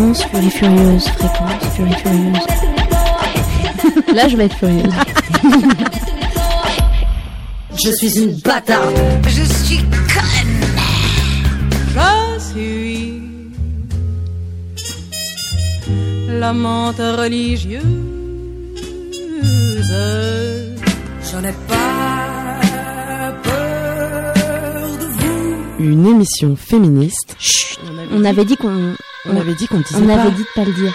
Fréquence Furie Furieuse, fréquence Furie Furieuse. Là, je vais être furieuse. Je suis une bâtarde. Je suis conne. Je suis la menthe religieuse. J'en ai pas peur de vous. Une émission féministe. On avait dit qu'on On avait dit qu'on disait on pas. avait dit de pas le dire.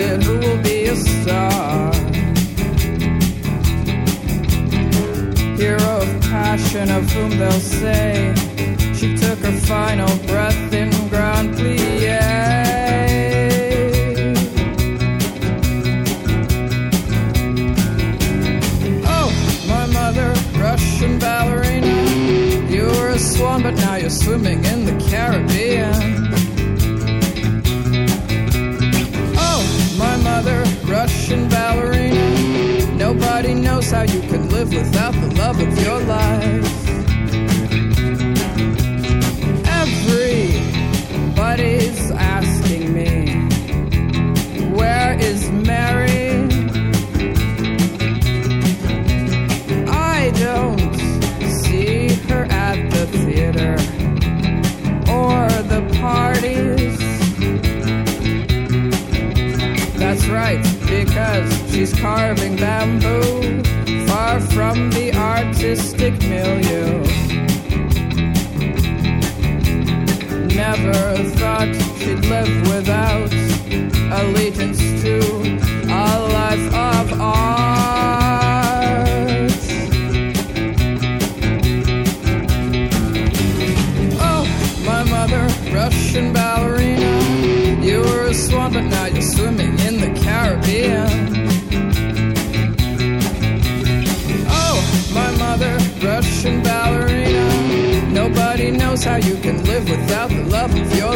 Who will be a star? hero of passion of whom they'll say she took her final breath in Grand Plie. Oh, my mother, Russian ballerina. You were a swan, but now you're swimming How you can live without the love of your life. Everybody's asking me, where is Mary? I don't see her at the theater or the parties. That's right, because she's carving bamboo from the artistic milieu. Never thought she'd live without allegiance to a life of art. Oh, my mother, Russian ballerina. You were a swan, but now you're swimming in the Caribbean. Love your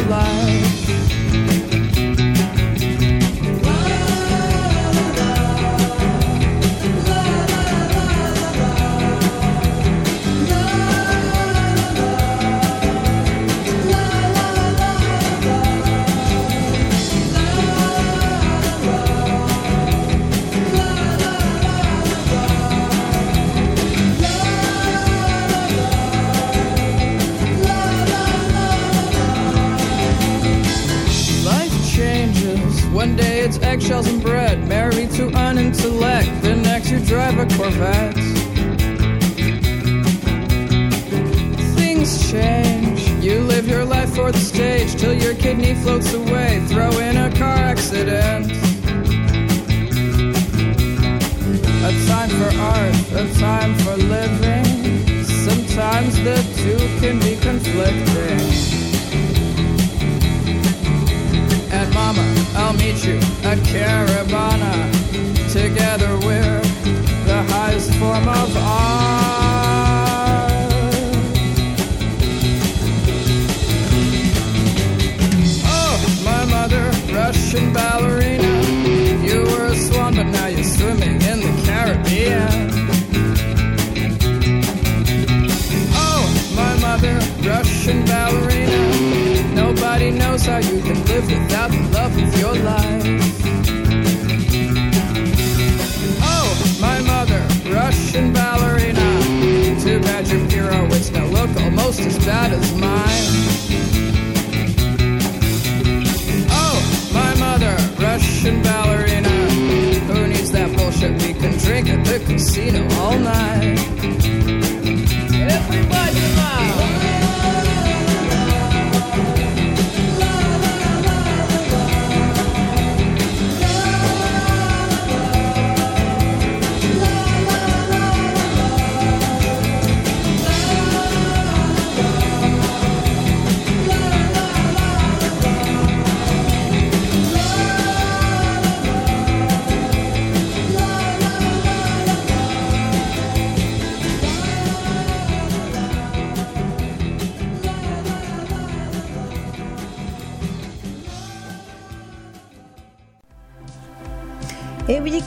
at the casino all night.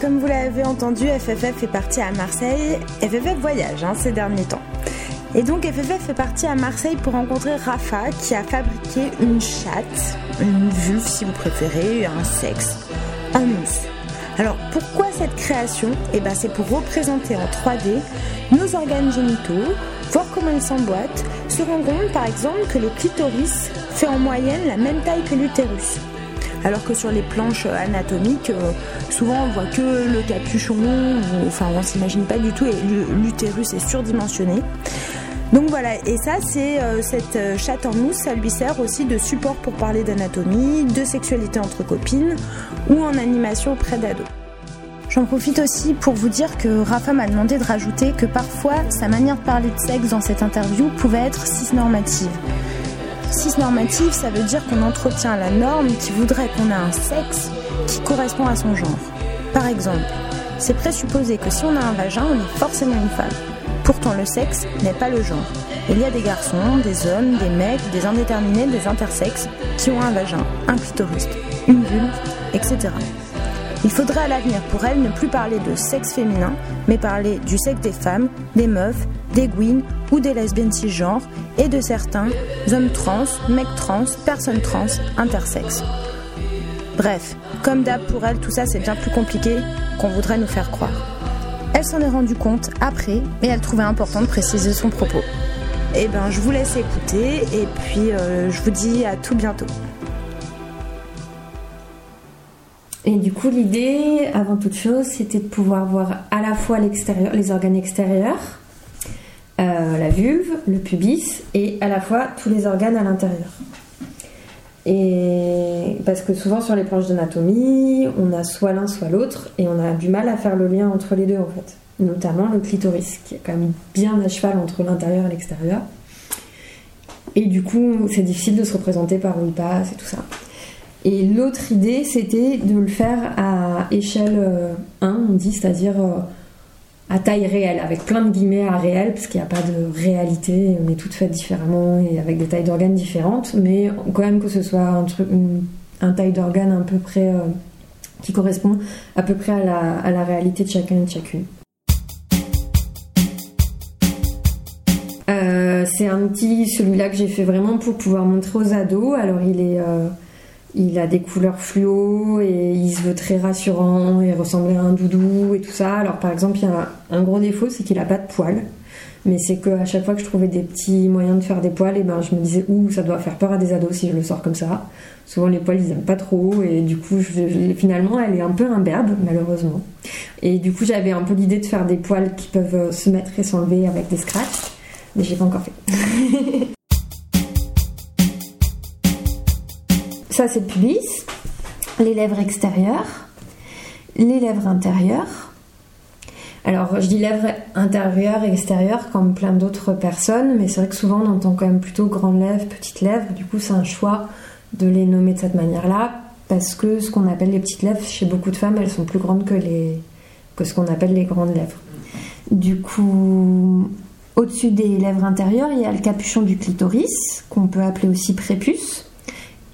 Comme vous l'avez entendu, FFF fait partie à Marseille. FFF voyage hein, ces derniers temps. Et donc FFF fait partie à Marseille pour rencontrer Rafa qui a fabriqué une chatte, une vulve si vous préférez, un sexe, en mousse. Alors pourquoi cette création? Eh ben c'est pour représenter en 3D nos organes génitaux, voir comment ils s'emboîtent, se rendre compte par exemple que le clitoris fait en moyenne la même taille que l'utérus. Alors que sur les planches anatomiques, euh, souvent on voit que le capuchon, enfin on s'imagine pas du tout, et l'utérus est surdimensionné. Donc voilà, et ça c'est euh, cette euh, chatte en mousse, ça lui sert aussi de support pour parler d'anatomie, de sexualité entre copines ou en animation auprès d'ados. J'en profite aussi pour vous dire que Rafa m'a demandé de rajouter que parfois sa manière de parler de sexe dans cette interview pouvait être cisnormative. Cisnormative, ça veut dire qu'on entretient la norme qui voudrait qu'on ait un sexe qui correspond à son genre. Par exemple, c'est présupposé que si on a un vagin, on est forcément une femme. Pourtant, le sexe n'est pas le genre. Il y a des garçons, des hommes, des mecs, des indéterminés, des intersexes qui ont un vagin, un clitoris, une vulve, etc. Il faudrait à l'avenir pour elle ne plus parler de sexe féminin, mais parler du sexe des femmes, des meufs, des gouines ou des lesbiennes cisgenres et de certains hommes trans, mecs trans, personnes trans, intersexes. Bref, comme d'hab pour elle, tout ça c'est bien plus compliqué qu'on voudrait nous faire croire. Elle s'en est rendue compte après, mais elle trouvait important de préciser son propos. Eh ben, je vous laisse écouter et puis euh, je vous dis à tout bientôt. Et du coup, l'idée, avant toute chose, c'était de pouvoir voir à la fois les organes extérieurs, euh, la vulve, le pubis, et à la fois tous les organes à l'intérieur. Et parce que souvent sur les planches d'anatomie, on a soit l'un soit l'autre, et on a du mal à faire le lien entre les deux en fait. Notamment le clitoris, qui est quand même bien à cheval entre l'intérieur et l'extérieur. Et du coup, c'est difficile de se représenter par où il passe et tout ça. Et l'autre idée, c'était de le faire à échelle euh, 1, on dit, c'est-à-dire euh, à taille réelle, avec plein de guillemets à réel, parce qu'il n'y a pas de réalité, on est toutes faites différemment et avec des tailles d'organes différentes, mais quand même que ce soit un, truc, un taille d'organe à peu près euh, qui correspond à peu près à la, à la réalité de chacun et de chacune. Euh, c'est un petit, celui-là que j'ai fait vraiment pour pouvoir montrer aux ados. Alors il est, euh, il a des couleurs fluo et il se veut très rassurant et ressembler à un doudou et tout ça. Alors par exemple, il y a un gros défaut, c'est qu'il a pas de poils. Mais c'est qu'à chaque fois que je trouvais des petits moyens de faire des poils, et ben je me disais ouh ça doit faire peur à des ados si je le sors comme ça. Souvent les poils ils aiment pas trop et du coup je- je- finalement elle est un peu imberbe malheureusement. Et du coup j'avais un peu l'idée de faire des poils qui peuvent se mettre et s'enlever avec des scratchs, mais j'ai pas encore fait. Ça, c'est le pubis, les lèvres extérieures, les lèvres intérieures. Alors, je dis lèvres intérieures et extérieures comme plein d'autres personnes, mais c'est vrai que souvent on entend quand même plutôt grandes lèvres, petites lèvres. Du coup, c'est un choix de les nommer de cette manière-là, parce que ce qu'on appelle les petites lèvres, chez beaucoup de femmes, elles sont plus grandes que, les... que ce qu'on appelle les grandes lèvres. Du coup, au-dessus des lèvres intérieures, il y a le capuchon du clitoris, qu'on peut appeler aussi prépuce.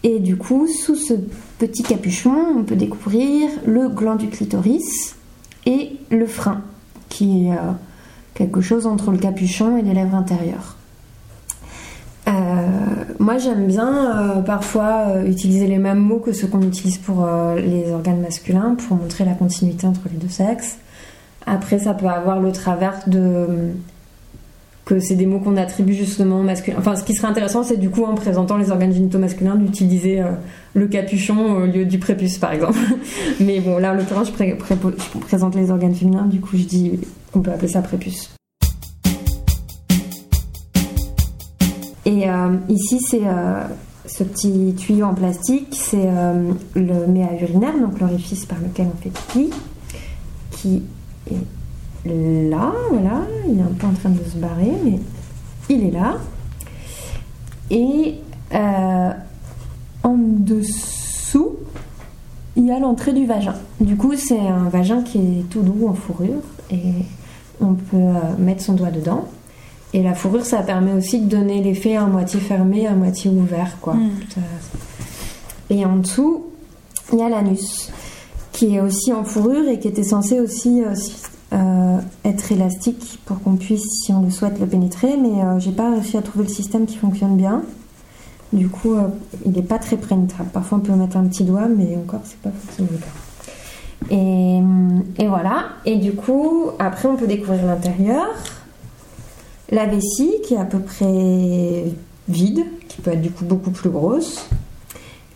Et du coup, sous ce petit capuchon, on peut découvrir le gland du clitoris et le frein, qui est euh, quelque chose entre le capuchon et les lèvres intérieures. Euh, moi, j'aime bien euh, parfois utiliser les mêmes mots que ceux qu'on utilise pour les organes masculins pour montrer la continuité entre les deux sexes. Après, ça peut avoir le travers de que c'est des mots qu'on attribue justement masculin. Enfin, ce qui serait intéressant, c'est du coup en présentant les organes génitaux masculins d'utiliser euh, le capuchon au lieu du prépuce, par exemple. Mais bon, là, en l'occurrence, je, pré- présente les organes féminins, du coup, je dis qu'on peut appeler ça prépuce. Et euh, ici, c'est euh, ce petit tuyau en plastique, c'est le méa urinaire, donc l'orifice par lequel on fait pipi, qui est là, voilà, il est un peu en train de se barrer, mais il est là. Et euh, en dessous, il y a l'entrée du vagin. Du coup, c'est un vagin qui est tout doux en fourrure et on peut euh, mettre son doigt dedans. Et la fourrure, ça permet aussi de donner l'effet à moitié fermé, à moitié ouvert, quoi. Mm. Ça- Et en dessous, il y a l'anus, qui est aussi en fourrure et qui était censé aussi euh, être élastique pour qu'on puisse, si on le souhaite, le pénétrer. Mais euh, j'ai pas réussi à trouver le système qui fonctionne bien. Du coup, euh, il n'est pas très pénétrable. Parfois, on peut mettre un petit doigt, mais encore, c'est pas forcément le cas. Et, et voilà. Et du coup, après, on peut découvrir l'intérieur. La vessie, qui est à peu près vide, qui peut être du coup beaucoup plus grosse.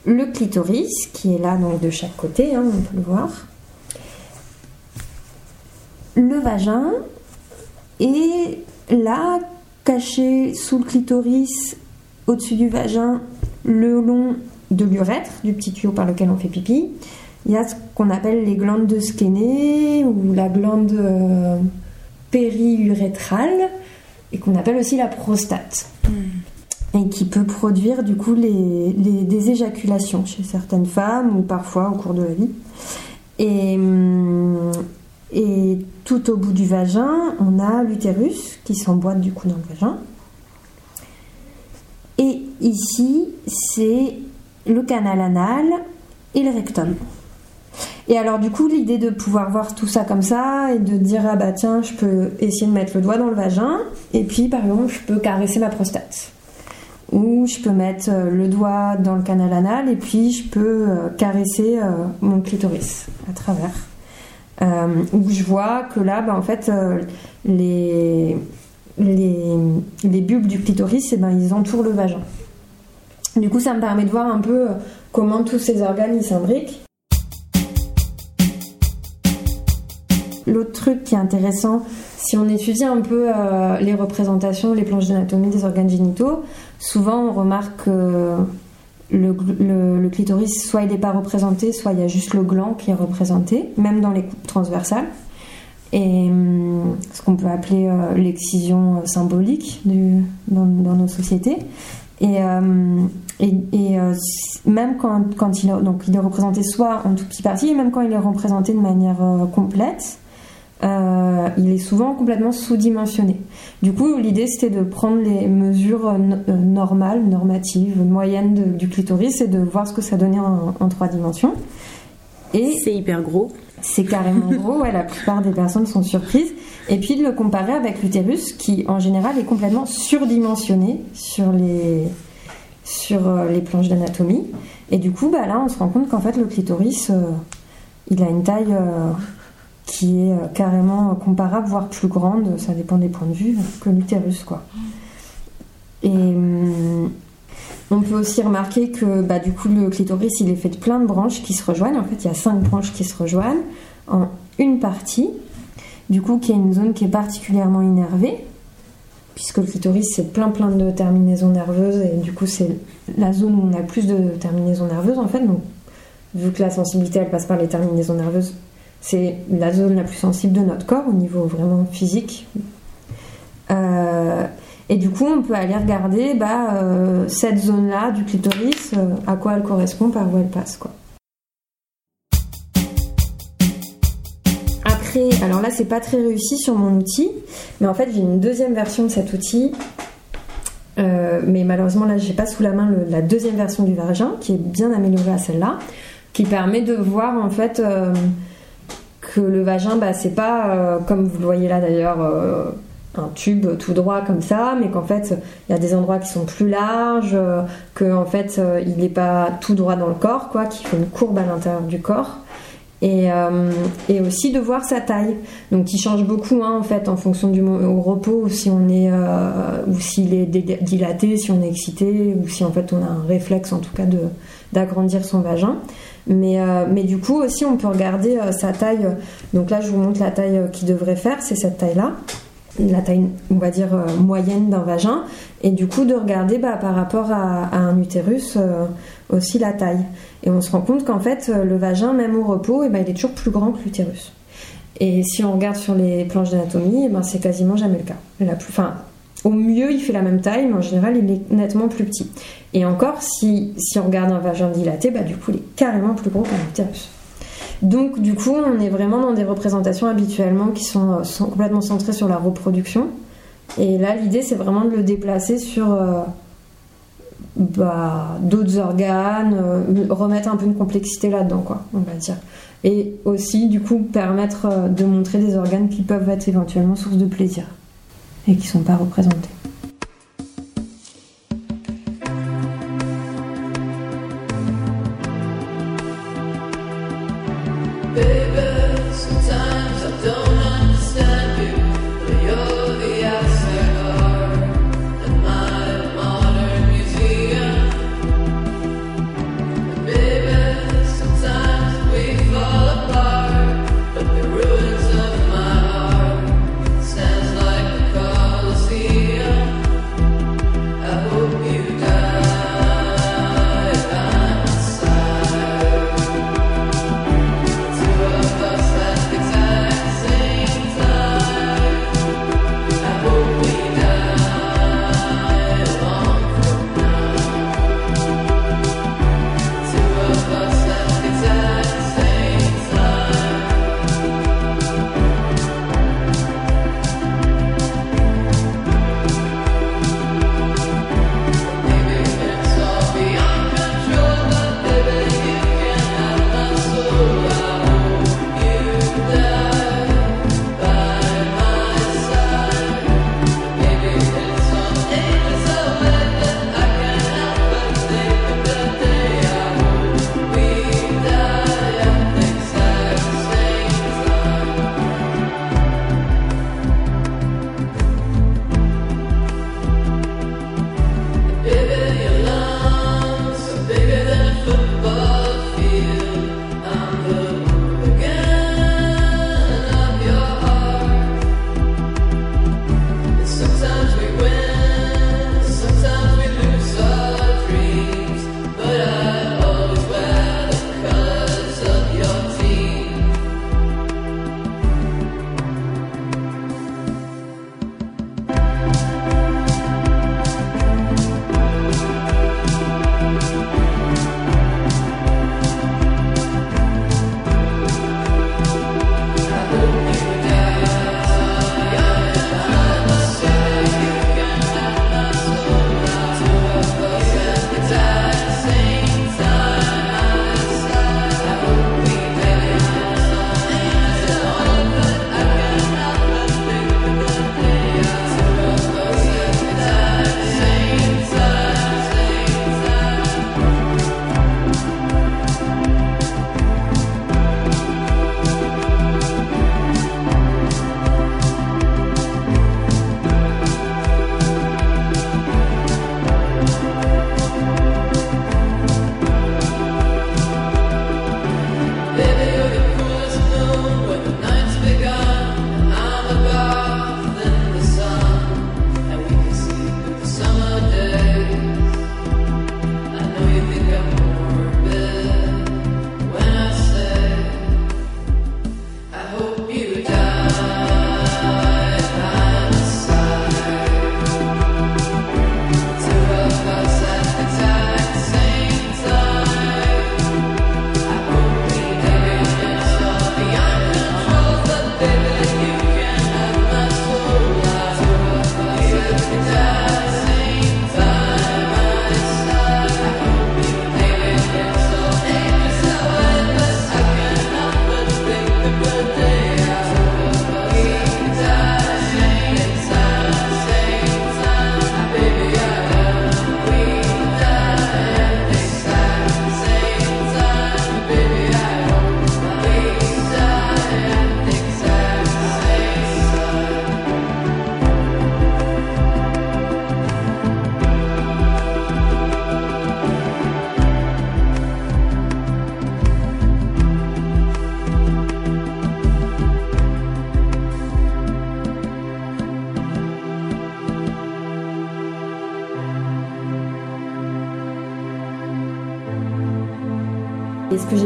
Le clitoris, qui est là donc de chaque côté, hein, on peut le voir. Le vagin. Et là, caché sous le clitoris, au-dessus du vagin, le long de l'urètre, du petit tuyau par lequel on fait pipi, il y a ce qu'on appelle les glandes de Skene ou la glande euh, périurétrale et qu'on appelle aussi la prostate. Et qui peut produire du coup les, les- des éjaculations chez certaines femmes ou parfois au cours de la vie. Et, hum, et tout au bout du vagin, on a l'utérus qui s'emboîte du coup dans le vagin. Et ici, c'est le canal anal et le rectum. Et alors du coup, l'idée de pouvoir voir tout ça comme ça et de dire ah bah tiens, je peux essayer de mettre le doigt dans le vagin et puis par exemple, je peux caresser ma prostate. Ou je peux mettre euh, le doigt dans le canal anal et puis je peux euh, caresser euh, mon clitoris à travers. Euh, où je vois que là, bah, en fait, euh, les, les, les bulbes du clitoris, eh ben, ils entourent le vagin. Du coup, ça me permet de voir un peu euh, comment tous ces organes s'imbriquent. L'autre truc qui est intéressant, si on étudie un peu les représentations, les planches d'anatomie des organes génitaux, souvent on remarque que le, le- clitoris, soit il n'est pas représenté, soit il y a juste le gland qui est représenté, même dans les coupes transversales. Et hum, ce qu'on peut appeler euh, l'excision symbolique du- dans, dans nos sociétés. Et, euh, et, euh, même quand, quand il, est, donc il est représenté soit en tout petit partie, et même quand il est représenté de manière euh, complète, euh, il est souvent complètement sous-dimensionné. Du coup, l'idée c'était de prendre les mesures euh, euh, normales, normatives, moyennes de- du clitoris et de voir ce que ça donnait en, en trois dimensions. Et C'est hyper gros. c'est carrément gros, ouais, la plupart des personnes sont surprises. Et puis de le comparer avec l'utérus qui en général est complètement surdimensionné sur les, sur les planches d'anatomie. Et du coup, bah, là on se rend compte qu'en fait le clitoris, euh, il a une taille euh, qui est euh, carrément comparable, voire plus grande, ça dépend des points de vue, que l'utérus. Et hum, on peut aussi remarquer que bah, du coup le clitoris il est fait de plein de branches qui se rejoignent. En fait, il y a cinq branches qui se rejoignent en une partie, du coup qui est une zone qui est particulièrement innervée, puisque le clitoris c'est plein plein de terminaisons nerveuses et du coup c'est la zone où on a plus de terminaisons nerveuses en fait. Donc vu que la sensibilité elle passe par les terminaisons nerveuses, c'est la zone la plus sensible de notre corps au niveau vraiment physique. Euh, et du coup, on peut aller regarder bah, euh, cette zone-là du clitoris, euh, à quoi elle correspond, par où elle passe. Quoi. Après, alors là, c'est pas très réussi sur mon outil, mais en fait, j'ai une deuxième version de cet outil. Mais malheureusement, là, j'ai pas sous la main la deuxième version du vagin, qui est bien améliorée à celle-là, qui permet de voir en fait le vagin, bah, c'est pas euh, comme vous le voyez là d'ailleurs. euh, un tube tout droit comme ça, mais qu'en fait il y a des endroits qui sont plus larges, euh, que en fait euh, il n'est pas tout droit dans le corps, quoi, qu'il fait une courbe à l'intérieur du corps, Et, aussi de voir sa taille. Donc qui change beaucoup hein, en fait en fonction du au repos ou si on est ou s'il est dilaté, si on est excité ou si en fait on a un réflexe en tout cas d'agrandir son vagin. Mais, euh, mais du coup aussi on peut regarder euh, sa taille. Donc là je vous montre la taille qu'il devrait faire, c'est cette taille là la taille, on va dire, moyenne d'un vagin, et du coup de regarder bah, par rapport à, un utérus aussi la taille. Et on se rend compte qu'en fait, le vagin, même au repos, eh ben, il est toujours plus grand que l'utérus. Et si on regarde sur les planches d'anatomie, eh ben, c'est quasiment jamais le cas. La plus, enfin, au mieux, il fait la même taille, mais en général, il est nettement plus petit. Et encore, si, si on regarde un vagin dilaté, bah, du coup, il est carrément plus gros qu'un utérus. Donc, du coup, on est vraiment dans des représentations habituellement qui sont, sont complètement centrées sur la reproduction. Et là, l'idée, c'est vraiment de le déplacer sur, euh, bah, d'autres organes, euh, remettre un peu de complexité là-dedans, quoi, on va dire. Et aussi, du coup, permettre euh, de montrer des organes qui peuvent être éventuellement source de plaisir et qui ne sont pas représentés.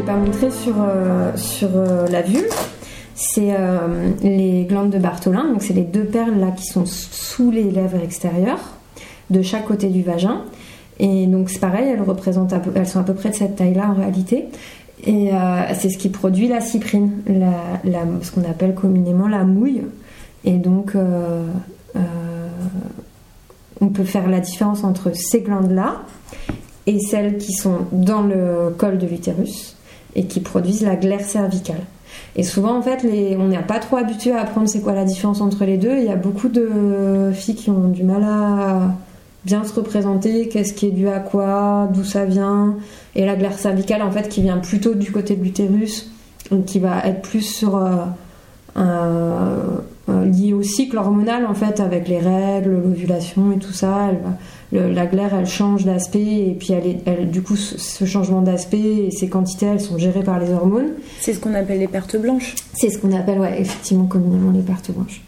Pas montré sur, sur la vulve, c'est les glandes de Bartholin. Donc c'est les deux perles là qui sont sous les lèvres extérieures, de chaque côté du vagin. Et donc c'est pareil, elles, sont à peu près de cette taille-là en réalité. Et c'est ce qui produit la cyprine, ce qu'on appelle communément la mouille. Et donc on peut faire la différence entre ces glandes-là et celles qui sont dans le col de l'utérus et qui produisent la glaire cervicale. Et souvent, en fait, on n'est pas trop habitué à apprendre c'est quoi la différence entre les deux. Il y a beaucoup de filles qui ont du mal à bien se représenter, qu'est-ce qui est dû à quoi, d'où ça vient. Et la glaire cervicale, en fait, qui vient plutôt du côté de l'utérus, qui va être plus euh, euh, lié au cycle hormonal en fait avec les règles, l'ovulation et tout ça. La glaire elle change d'aspect et puis elle, est, du coup ce changement d'aspect et ces quantités elles sont gérées par les hormones. C'est ce qu'on appelle les pertes blanches. C'est ce qu'on appelle ouais effectivement communément les pertes blanches.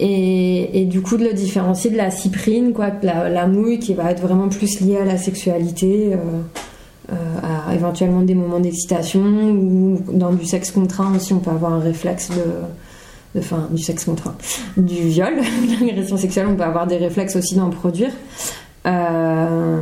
Et, du coup de le différencier de la cyprine quoi, la, mouille qui va être vraiment plus liée à la sexualité. Euh, euh, à éventuellement des moments d'excitation ou dans du sexe contraint aussi on peut avoir un réflexe de, enfin du sexe contraint, du viol, l'agression sexuelle, on peut avoir des réflexes aussi d'en produire. Euh,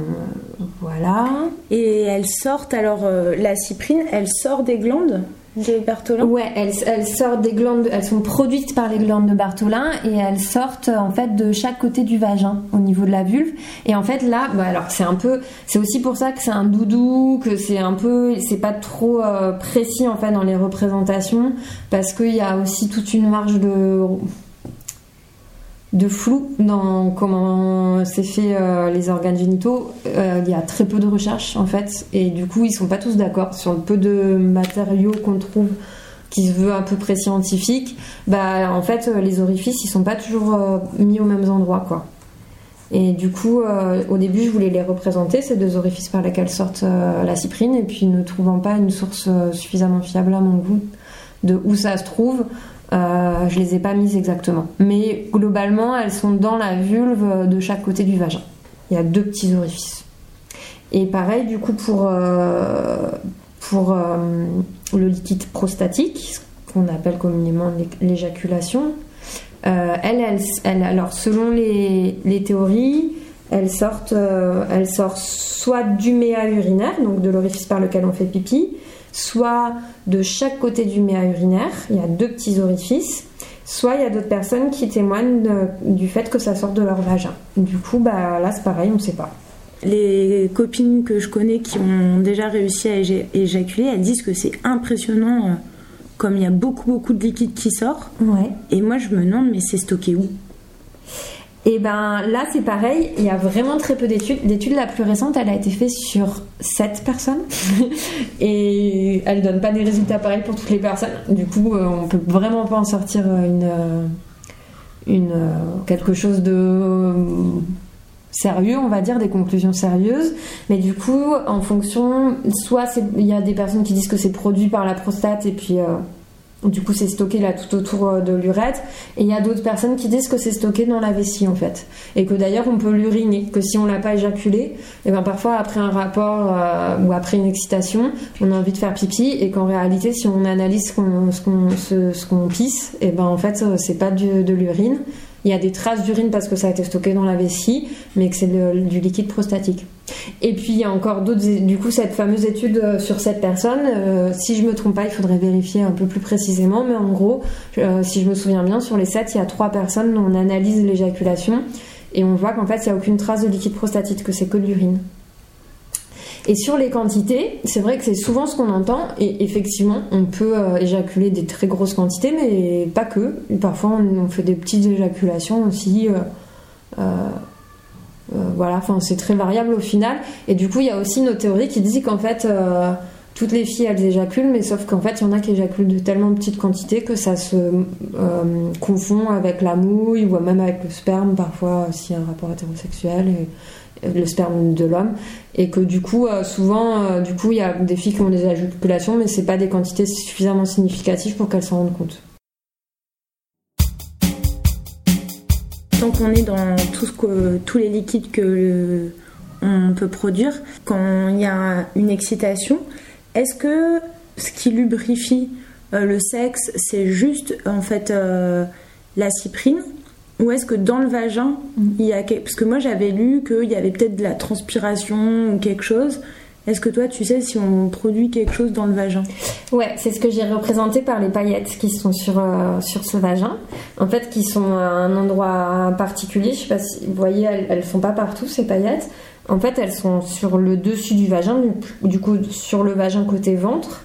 voilà. Et elles sortent, alors euh, la cyprine, elle sort des glandes de Bartholin? Ouais, elles, sortent des glandes, elles sont produites par les glandes de Bartholin et elles sortent en fait de chaque côté du vagin au niveau de la vulve. Et en fait là, bah, alors c'est un peu, c'est aussi pour ça que c'est un doudou, que c'est un peu, c'est pas trop euh, précis en fait dans les représentations parce qu'il y a aussi toute une marge de de flou dans comment c'est fait euh, les organes génitaux. Euh, il y a très peu de recherches en fait, et du coup ils sont pas tous d'accord sur le peu de matériaux qu'on trouve qui se veut à peu près scientifique. Bah en fait les orifices ils sont pas toujours euh, mis aux mêmes endroits quoi. Et du coup, au début, je voulais les représenter, ces deux orifices par lesquels sortent la cyprine, et puis ne trouvant pas une source suffisamment fiable à mon goût de où ça se trouve, euh, je les ai pas mises exactement. Mais globalement, elles sont dans la vulve de chaque côté du vagin. Il y a deux petits orifices. Et pareil, du coup, pour, euh, pour euh, le liquide prostatique, ce qu'on appelle communément l'éjaculation, elle, elle, alors selon les, les théories, elle sort, elle soit du méa urinaire, donc de l'orifice par lequel on fait pipi, soit de chaque côté du méa urinaire, il y a deux petits orifices, soit il y a d'autres personnes qui témoignent du fait que ça sort de leur vagin. Du coup, bah, là c'est pareil, on ne sait pas. Les copines que je connais qui ont déjà réussi à éjaculer, elles disent que c'est impressionnant, euh, comme il y a beaucoup beaucoup de liquide qui sort. Ouais. Et moi je me demande, mais c'est stocké où? Et ben là, c'est pareil, il y a vraiment très peu d'études. L'étude la plus récente, elle a été faite sur 7 personnes. et elle donne pas des résultats pareils pour toutes les personnes. Du coup, euh, on peut vraiment pas en sortir euh, une, euh, quelque chose de sérieux, on va dire, des conclusions sérieuses. Mais du coup, en fonction, soit il y a des personnes qui disent que c'est produit par la prostate et puis du coup, c'est stocké là tout autour euh, de l'urètre. Et il y a d'autres personnes qui disent que c'est stocké dans la vessie en fait. Et que d'ailleurs, on peut l'uriner. Que si on l'a pas éjaculé, et eh ben parfois après un rapport euh, ou après une excitation, on a envie de faire pipi. Et qu'en réalité, si on analyse ce qu'on pisse, et eh ben en fait, euh, c'est pas de l'urine. Il y a des traces d'urine parce que ça a été stocké dans la vessie, mais que c'est du liquide prostatique. Et puis il y a encore d'autres, du coup cette fameuse étude euh, sur cette personne, euh, si je me trompe pas, il faudrait vérifier un peu plus précisément, mais en gros, euh, si je me souviens bien, sur les 7, il y a 3 personnes dont on analyse l'éjaculation et on voit qu'en fait il n'y a aucune trace de liquide prostatique, que c'est que de l'urine. Et sur les quantités, c'est vrai que c'est souvent ce qu'on entend, et effectivement, on peut éjaculer des très grosses quantités, mais pas que. parfois, on, fait des petites éjaculations aussi. Voilà, enfin c'est très variable au final. Et du coup, il y a aussi nos théories qui disent qu'en fait, euh, toutes les filles elles éjaculent, mais sauf qu'en fait, il y en a qui éjaculent de tellement petites quantités que ça se euh, confond avec la mouille ou même avec le sperme, parfois s'il y a un rapport hétérosexuel. Et, le sperme de l'homme et que du coup souvent du coup il y a des filles qui ont des éjaculations mais c'est pas des quantités suffisamment significatives pour qu'elles s'en rendent compte. Tant qu'on est dans tout ce que, tous les liquides que on peut produire, quand il y a une excitation, est-ce que ce qui lubrifie euh, le sexe, c'est juste en fait euh, la cyprine? Ou est-ce que dans le vagin, il y a parce que moi j'avais lu qu'il y avait peut-être de la transpiration ou quelque chose. Est-ce que toi tu sais si on produit quelque chose dans le vagin? Ouais, c'est ce que j'ai représenté par les paillettes qui sont sur, euh, sur ce vagin. En fait, qui sont à un endroit particulier. Je sais pas si vous voyez, elles, elles sont pas partout ces paillettes. En fait, elles sont sur le dessus du vagin, du, du coup sur le vagin côté ventre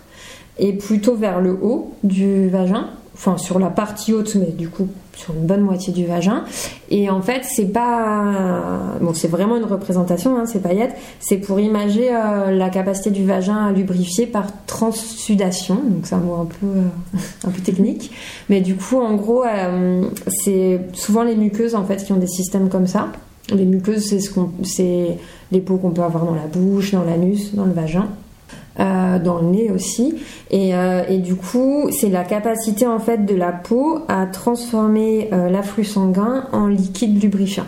et plutôt vers le haut du vagin, sur la partie haute, mais du coup sur une bonne moitié du vagin. Et en fait, c'est pas. Bon, c'est vraiment une représentation, hein, ces paillettes. C'est pour imager euh, la capacité du vagin à lubrifier par transsudation. Donc, c'est un mot un peu, euh, un peu technique. Mais du coup, en gros, euh, c'est souvent les muqueuses en fait qui ont des systèmes comme ça. Les muqueuses, c'est ce qu'on, c'est les peaux qu'on peut avoir dans la bouche, dans l'anus, dans le vagin. Euh, dans le nez aussi. Et, euh, et du coup, c'est la capacité en fait de la peau à transformer euh, l'afflux sanguin en liquide lubrifiant.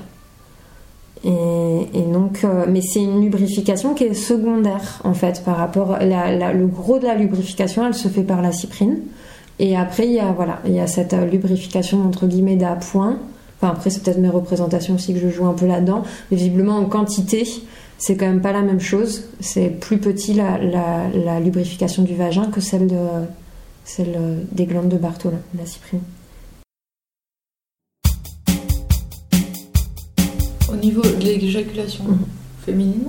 Et, donc, euh, mais c'est une lubrification qui est secondaire en fait par rapport la, le gros de la lubrification, elle se fait par la cyprine. Et après, il y a voilà, il y a cette lubrification entre guillemets d'appoint. Enfin après, c'est peut-être mes représentations aussi que je joue un peu là-dedans. Visiblement en quantité, c'est quand même pas la même chose. C'est plus petit la, la, la, lubrification du vagin que celle, de, celle des glandes de Bartholin, la cyprine. Au niveau de l'éjaculation mmh. féminine,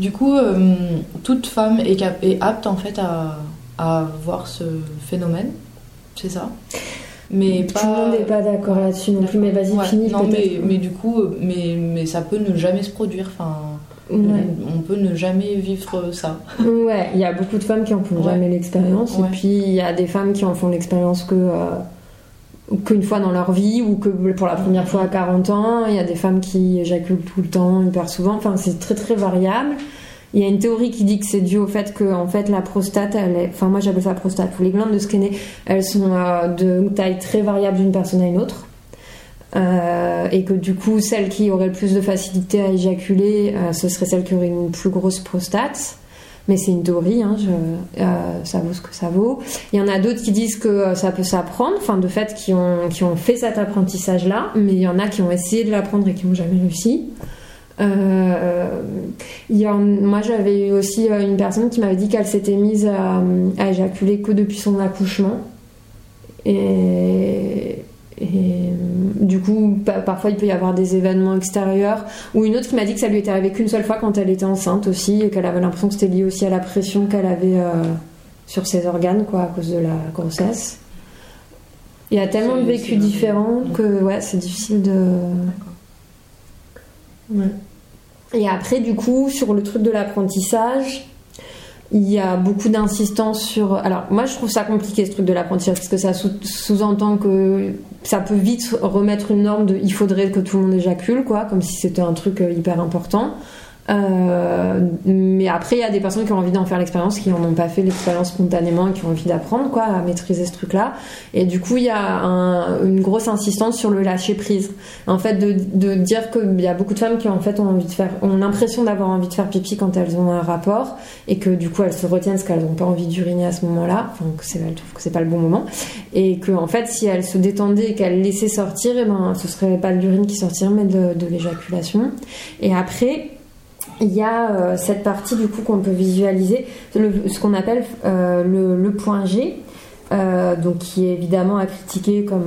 du coup, euh, toute femme est, est, apte en fait à, à voir ce phénomène, c'est ça? Mais Tout pas... le monde n'est pas d'accord là-dessus non plus, mais vas-y, ouais, finis Non, mais, mais, du coup, mais, mais ça peut ne jamais se produire. Enfin, Ouais. On peut ne jamais vivre ça. Ouais, il y a beaucoup de femmes qui en font ouais. jamais l'expérience. Ouais. Et puis il y a des femmes qui en font l'expérience que euh, qu'une fois dans leur vie ou que pour la première fois à 40 ans. Il y a des femmes qui éjaculent tout le temps, hyper souvent. Enfin, c'est très très variable. Il y a une théorie qui dit que c'est dû au fait que en fait la prostate, elle est, enfin moi j'appelle ça prostate, les glandes de Skene, elles sont euh, de taille très variable d'une personne à une autre. Euh, et que du coup, celle qui aurait le plus de facilité à éjaculer, euh, ce serait celle qui aurait une plus grosse prostate. Mais c'est une théorie, hein, euh, ça vaut ce que ça vaut. Il y en a d'autres qui disent que ça peut s'apprendre, enfin de fait qui ont, qui ont fait cet apprentissage-là, mais il y en a qui ont essayé de l'apprendre et qui n'ont jamais réussi. Il y a, moi j'avais eu aussi une personne qui m'avait dit qu'elle s'était mise à, à, éjaculer que depuis son accouchement. Et, et du coup, parfois il peut y avoir des événements extérieurs. Ou une autre qui m'a dit que ça lui était arrivé qu'une seule fois quand elle était enceinte aussi, et qu'elle avait l'impression que c'était lié aussi à la pression qu'elle avait euh, sur ses organes, quoi, à cause de la grossesse. Il y a tellement de vécus différents que ouais, c'est difficile de. Ouais. Et après, du coup, sur le truc de l'apprentissage, il y a beaucoup d'insistance sur. Alors, moi, je trouve ça compliqué ce truc de l'apprentissage parce que ça sous-entend que ça peut vite remettre une norme de il faudrait que tout le monde éjacule, quoi, comme si c'était un truc hyper important. Euh, mais après, il y a des personnes qui ont envie d'en faire l'expérience, qui n'en ont pas fait l'expérience spontanément et qui ont envie d'apprendre quoi, à maîtriser ce truc-là. Et du coup, il y a un, une grosse insistance sur le lâcher prise. En fait, de, de dire qu'il y a beaucoup de femmes qui en fait ont envie de faire, ont l'impression d'avoir envie de faire pipi quand elles ont un rapport et que du coup elles se retiennent parce qu'elles n'ont pas envie d'uriner à ce moment-là. Enfin, que c'est, elles trouvent que c'est pas le bon moment. Et que en fait, si elles se détendaient et qu'elles laissaient sortir, et ben, ce serait pas de l'urine qui sortirait, mais de l'éjaculation. Et après, il y a euh, cette partie du coup qu'on peut visualiser, ce qu'on appelle euh, le, point G, euh, donc qui est évidemment à critiquer comme,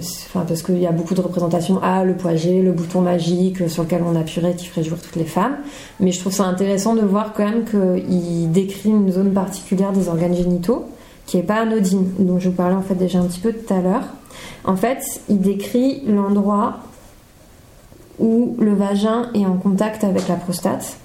enfin parce qu'il y a beaucoup de représentations à le point G, le bouton magique sur lequel on appuierait qui ferait jouer toutes les femmes. Mais je trouve ça intéressant de voir quand même qu'il décrit une zone particulière des organes génitaux qui est pas anodine, dont je vous parlais en fait déjà un petit peu tout à l'heure. En fait, il décrit l'endroit où le vagin est en contact avec la prostate.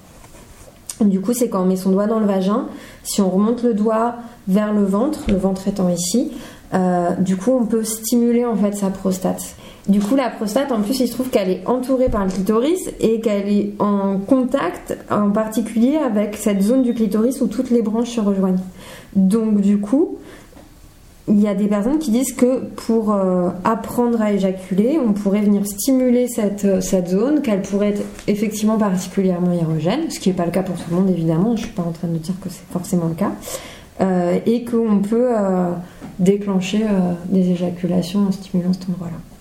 Du coup, c'est quand on met son doigt dans le vagin, si on remonte le doigt vers le ventre, le ventre étant ici, euh, du coup, on peut stimuler en fait sa prostate. Du coup, la prostate, en plus, il se trouve qu'elle est entourée par le clitoris et qu'elle est en contact, en particulier avec cette zone du clitoris où toutes les branches se rejoignent. Donc, du coup, il y a des personnes qui disent que pour euh, apprendre à éjaculer, on pourrait venir stimuler cette, euh, cette zone, qu'elle pourrait être effectivement particulièrement érogène, ce qui n'est pas le cas pour tout le monde évidemment, je ne suis pas en train de dire que c'est forcément le cas, euh, et qu'on peut déclencher des éjaculations en stimulant cet endroit-là.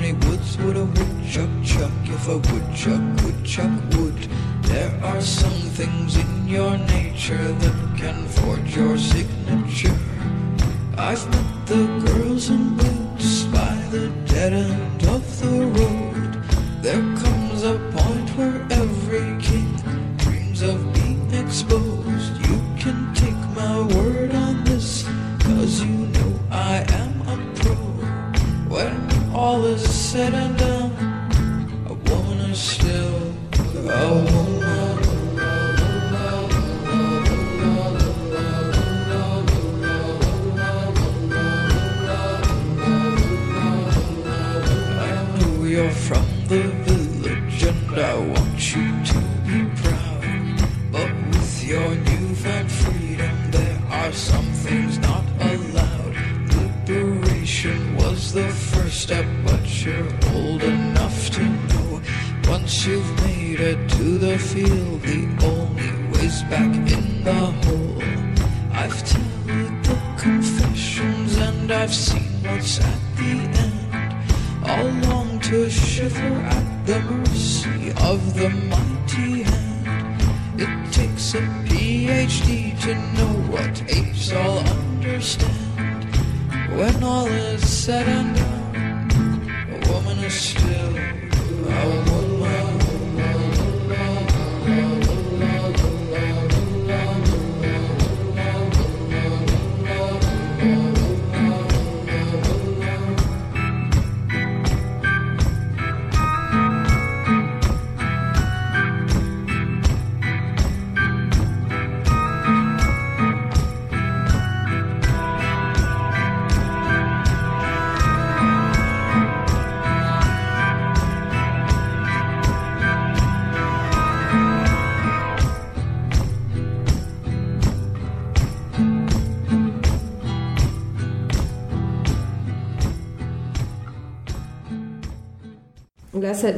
Many woods would a woodchuck chuck if a woodchuck woodchuck would? There are some things in your nature that can forge your signature. I've met the girls in boots by the dead end of the road.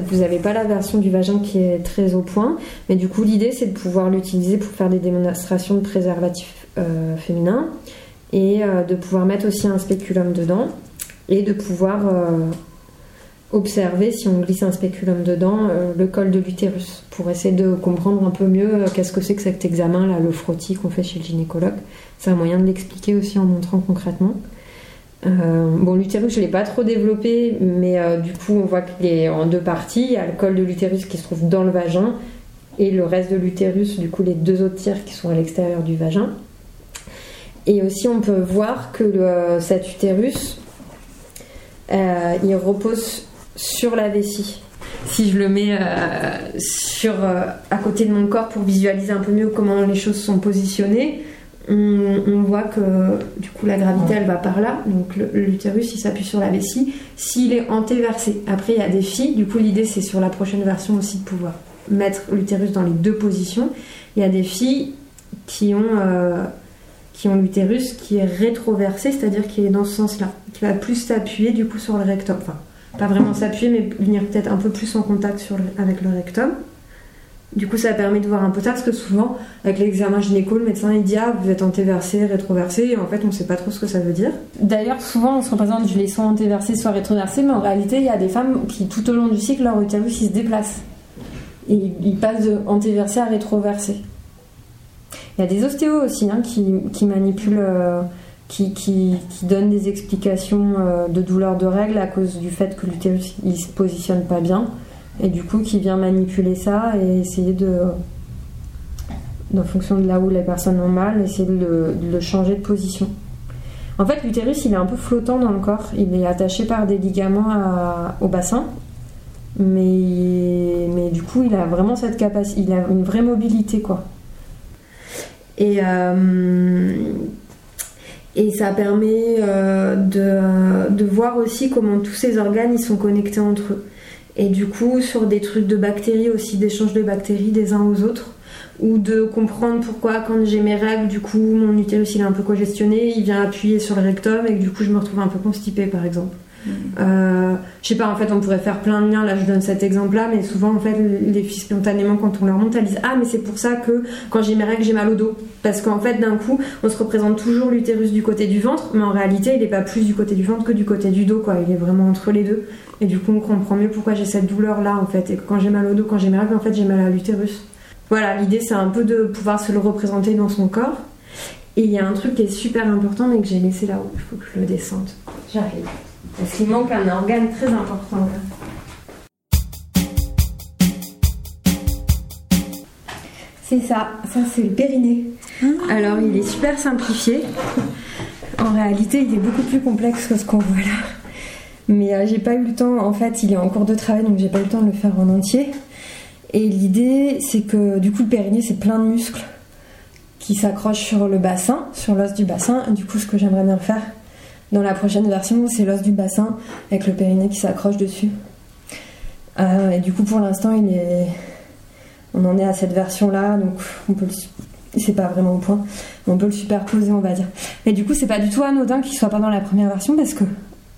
Vous n'avez pas la version du vagin qui est très au point, mais du coup, l'idée c'est de pouvoir l'utiliser pour faire des démonstrations de préservatifs euh, féminins et euh, de pouvoir mettre aussi un spéculum dedans et de pouvoir euh, observer si on glisse un spéculum dedans le col de l'utérus pour essayer de comprendre un peu mieux qu'est-ce que c'est que cet examen là, le frottis qu'on fait chez le gynécologue. C'est un moyen de l'expliquer aussi en montrant concrètement. Euh, bon, l'utérus, je ne l'ai pas trop développé, mais euh, du coup, on voit qu'il est en deux parties. Il y a le col de l'utérus qui se trouve dans le vagin et le reste de l'utérus, du coup, les deux autres tiers qui sont à l'extérieur du vagin. Et aussi, on peut voir que le- cet utérus, euh, il repose sur la vessie. Si je le mets euh, euh, à côté de mon corps pour visualiser un peu mieux comment les choses sont positionnées, on, on voit que du coup la gravité elle va par là, donc l'utérus il s'appuie sur la vessie. S'il est antéversé, après il y a des filles, du coup l'idée c'est sur la prochaine version aussi de pouvoir mettre l'utérus dans les deux positions. Il y a des filles qui ont, euh, qui ont l'utérus qui est rétroversé, c'est-à-dire qui est dans ce sens-là, qui va plus s'appuyer du coup sur le rectum. Enfin, pas vraiment s'appuyer, mais venir peut-être un peu plus en contact sur le- avec le rectum. Du coup, ça permet de voir un peu ça, parce que souvent, avec l'examen gynéco, le médecin il dit Ah, vous êtes antéversé, rétroversé, et en fait, on ne sait pas trop ce que ça veut dire. D'ailleurs, souvent, on se représente, je les soit antéversés, soit rétroversés, mais en réalité, il y a des femmes qui, tout au long du cycle, leur utérus il se déplace. Et il- passe de antéversé à rétroversé. Il y a des ostéos aussi hein, qui, manipulent, euh, qui, donnent des explications euh, de douleur de règles à cause du fait que l'utérus il se positionne pas bien. Et du coup, qui vient manipuler ça et essayer de, en fonction de là où les personnes ont mal, essayer de le, changer de position. En fait, l'utérus, il est un peu flottant dans le corps. Il est attaché par des ligaments au bassin. Mais, mais du coup, il a vraiment cette capacité, il a une vraie mobilité, quoi. Et, euh, et ça permet euh, de, de voir aussi comment tous ces organes ils sont connectés entre eux. Et du coup, sur des trucs de bactéries aussi, d'échange de bactéries des uns aux autres, ou de comprendre pourquoi quand j'ai mes règles, du coup, mon utérus il est un peu congestionné, il vient appuyer sur le rectum et que du coup je me retrouve un peu constipée par exemple. Euh, je sais pas, en fait, on pourrait faire plein de liens. Là, je donne cet exemple-là, mais souvent, en fait, les filles spontanément, quand on leur monte, elles disent Ah, mais c'est pour ça que quand j'ai mes règles, j'ai mal au dos. Parce qu'en fait, d'un coup, on se représente toujours l'utérus du côté du ventre, mais en réalité, il est pas plus du côté du ventre que du côté du dos, quoi. Il est vraiment entre les deux. Et du coup, on comprend mieux pourquoi j'ai cette douleur-là, en fait. Et que quand j'ai mal au dos, quand j'ai règles, en fait, j'ai mal à l'utérus. Voilà, l'idée, c'est un peu de pouvoir se le représenter dans son corps. Et il y a un truc qui est super important, mais que j'ai laissé là-haut. Il faut que je le descende. J'arrive. Parce qu'il manque un organe très important là. C'est ça, ça c'est le périnée. Alors il est super simplifié. En réalité, il est beaucoup plus complexe que ce qu'on voit là. Mais euh, j'ai pas eu le temps, en fait, il est en cours de travail donc j'ai pas eu le temps de le faire en entier. Et l'idée, c'est que du coup, le périnée c'est plein de muscles qui s'accrochent sur le bassin, sur l'os du bassin. Du coup, ce que j'aimerais bien faire, dans la prochaine version, c'est l'os du bassin avec le périnée qui s'accroche dessus. Euh, et du coup, pour l'instant, il est... on en est à cette version-là, donc on peut le... c'est pas vraiment au point, mais on peut le superposer, on va dire. Et du coup, c'est pas du tout anodin qu'il soit pas dans la première version parce que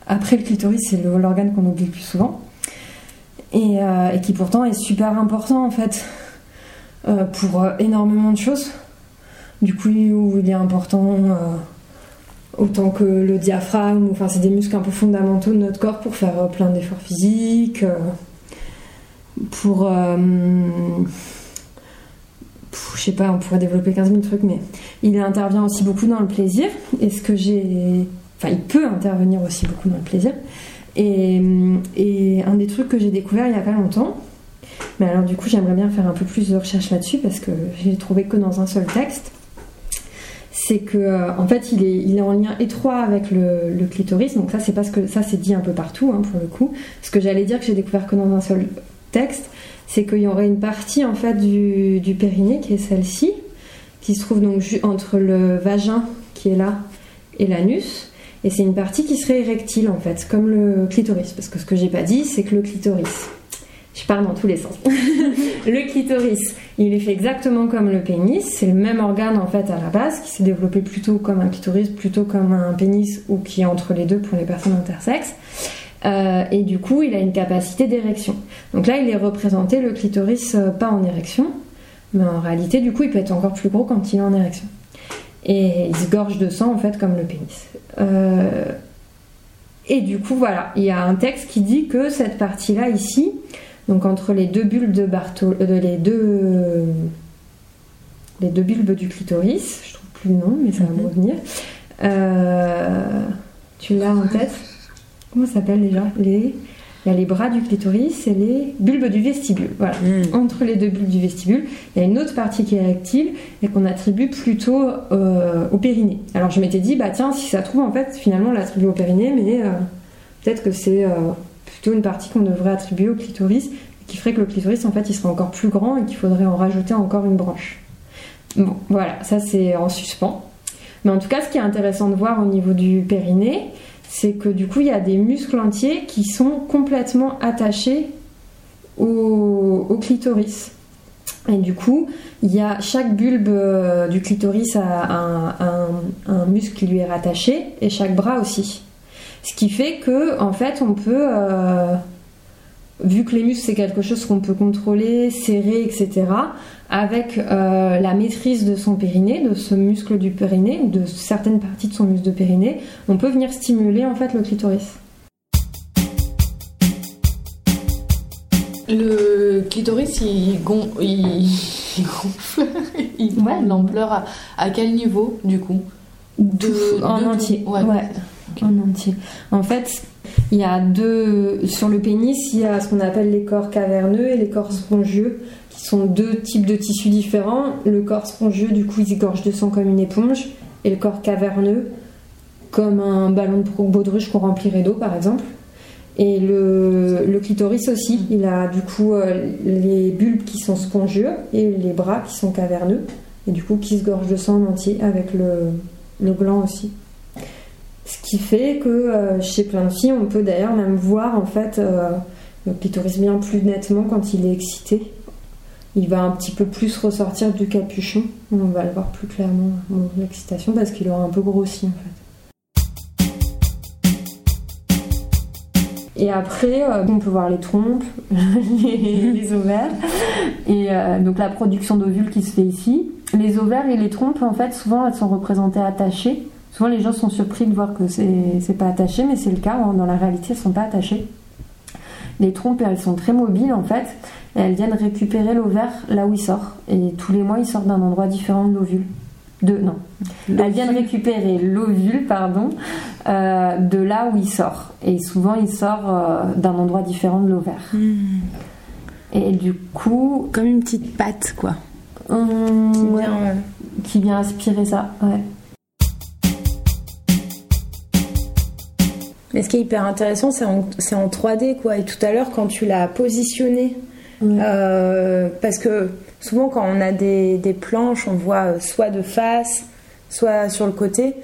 après le clitoris, c'est l'organe qu'on oublie le plus souvent et, euh, et, qui pourtant est super important en fait euh, pour euh, énormément de choses. Du coup, il est important autant que le diaphragme, enfin c'est des muscles un peu fondamentaux de notre corps pour faire plein d'efforts physiques, pour... Euh, je sais pas, on pourrait développer 15 000 trucs, mais il intervient aussi beaucoup dans le plaisir. Et ce que j'ai... Enfin, il peut intervenir aussi beaucoup dans le plaisir. Et, un des trucs que j'ai découvert il y a pas longtemps, mais alors du coup j'aimerais bien faire un peu plus de recherche là-dessus parce que j'ai trouvé que dans un seul texte, c'est que euh, en fait il est, il est en lien étroit avec le, le clitoris. Donc ça c'est parce que ça c'est dit un peu partout hein, pour le coup. Ce que j'allais dire que j'ai découvert que dans un seul texte, c'est qu'il y aurait une partie en fait du, du périnée qui est celle-ci, qui se trouve donc entre le vagin qui est là et l'anus. Et c'est une partie qui serait érectile en fait, comme le clitoris. Parce que ce que j'ai pas dit, c'est que le clitoris, je parle dans tous les sens. le clitoris, il est fait exactement comme le pénis. C'est le même organe en fait à la base, qui s'est développé plutôt comme un clitoris, plutôt comme un pénis, ou qui est entre les deux pour les personnes intersexes. Euh, et du coup, il a une capacité d'érection. Donc là, il est représenté le clitoris euh, pas en érection, mais en réalité, du coup, il peut être encore plus gros quand il est en érection. Et il se gorge de sang en fait comme le pénis. Euh, et du coup, voilà, il y a un texte qui dit que cette partie-là ici, donc entre les deux bulbes de Bartol, euh, les deux les deux bulbes du clitoris, je trouve plus le nom, mais ça va me revenir. Euh, tu l'as en tête? Comment ça s'appelle déjà? Les... Il y a les bras du clitoris et les bulbes du vestibule. Voilà. Mm. Entre les deux bulbes du vestibule, il y a une autre partie qui est érectile et qu'on attribue plutôt euh, au périnée. Alors je m'étais dit, bah tiens, si ça trouve, en fait, finalement, on l'attribue au périnée, mais euh, peut-être que c'est euh, plutôt une partie qu'on devrait attribuer au clitoris, qui ferait que le clitoris, en fait, il serait encore plus grand et qu'il faudrait en rajouter encore une branche. Bon, voilà, ça c'est en suspens. Mais en tout cas, ce qui est intéressant de voir au niveau du périnée, c'est que du coup, il y a des muscles entiers qui sont complètement attachés au, clitoris. Et du coup, il y a chaque bulbe euh, du clitoris a un, muscle qui lui est rattaché et chaque bras aussi. Ce qui fait que, en fait, on peut, euh, vu que les muscles c'est quelque chose qu'on peut contrôler, serrer, etc., avec euh, la maîtrise de son périnée, de ce muscle du périnée, ou de certaines parties de son muscle de périnée, on peut venir stimuler en fait le clitoris. Le clitoris, il, gon... il... il gonfle, il prend de l'ampleur à... à, quel niveau du coup? De, En de entier, tout. ouais. ouais. Okay. En entier. En fait, il y a deux. Sur le pénis, il y a ce qu'on appelle les corps caverneux et les corps spongieux, qui sont deux types de tissus différents. Le corps spongieux, du coup, il gorge de sang comme une éponge, et le corps caverneux, comme un ballon de baudruche qu'on remplirait d'eau, par exemple. Et le, le clitoris aussi, il a du coup euh, les bulbes qui sont spongieux et les bras qui sont caverneux, et du coup qui se gorgent de sang en entier avec le, le gland aussi. Ce qui fait que euh, chez plein de filles, on peut d'ailleurs même voir en fait euh, le clitoris bien plus nettement quand il est excité. Il va un petit peu plus ressortir du capuchon. On va le voir plus clairement en l'excitation parce qu'il aura un peu grossi en fait. Et après, euh, on peut voir les trompes, les, les ovaires, et donc la production d'ovules qui se fait ici. Les ovaires et les trompes, en fait, souvent elles sont représentées attachées. Souvent les gens sont surpris de voir que c'est pas attaché, mais c'est le cas. Dans la réalité, elles sont pas attachées. Les trompes, elles sont très mobiles en fait. Et elles viennent récupérer l'ovaire là où il sort. Et tous les mois, il sort d'un endroit différent de l'ovule. De, non. Elles viennent récupérer l'ovule, pardon, euh, de là où il sort. Et souvent, il sort euh, d'un endroit différent de l'ovaire. Et du coup. Comme une petite patte, quoi. hum, Qui ouais, euh, qui vient aspirer ça, ouais. Mais ce qui est hyper intéressant, c'est en, en 3D, quoi. Et tout à l'heure, quand tu l'as positionné, euh, parce que souvent, quand on a des, des planches, on voit euh, soit de face, soit sur le côté.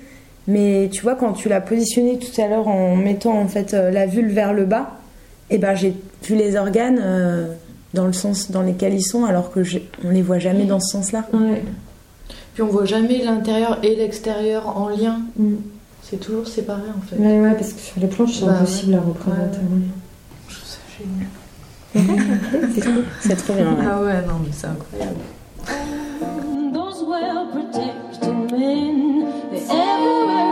Mais tu vois, quand tu l'as positionné tout à l'heure en mettant en fait euh, la vulve vers le bas, et ben j'ai vu les organes euh, dans le sens dans lesquels ils sont, alors que on les voit jamais dans ce sens-là. Puis on voit jamais l'intérieur et l'extérieur en lien. Mm. C'est toujours séparé en fait. Ouais, ouais, parce que sur les planches, c'est Bah, impossible ouais. à représenter. Je trouve ça génial. c'est trop bien. ouais. Ah ouais, non, mais c'est incroyable. Those well protected men, everywhere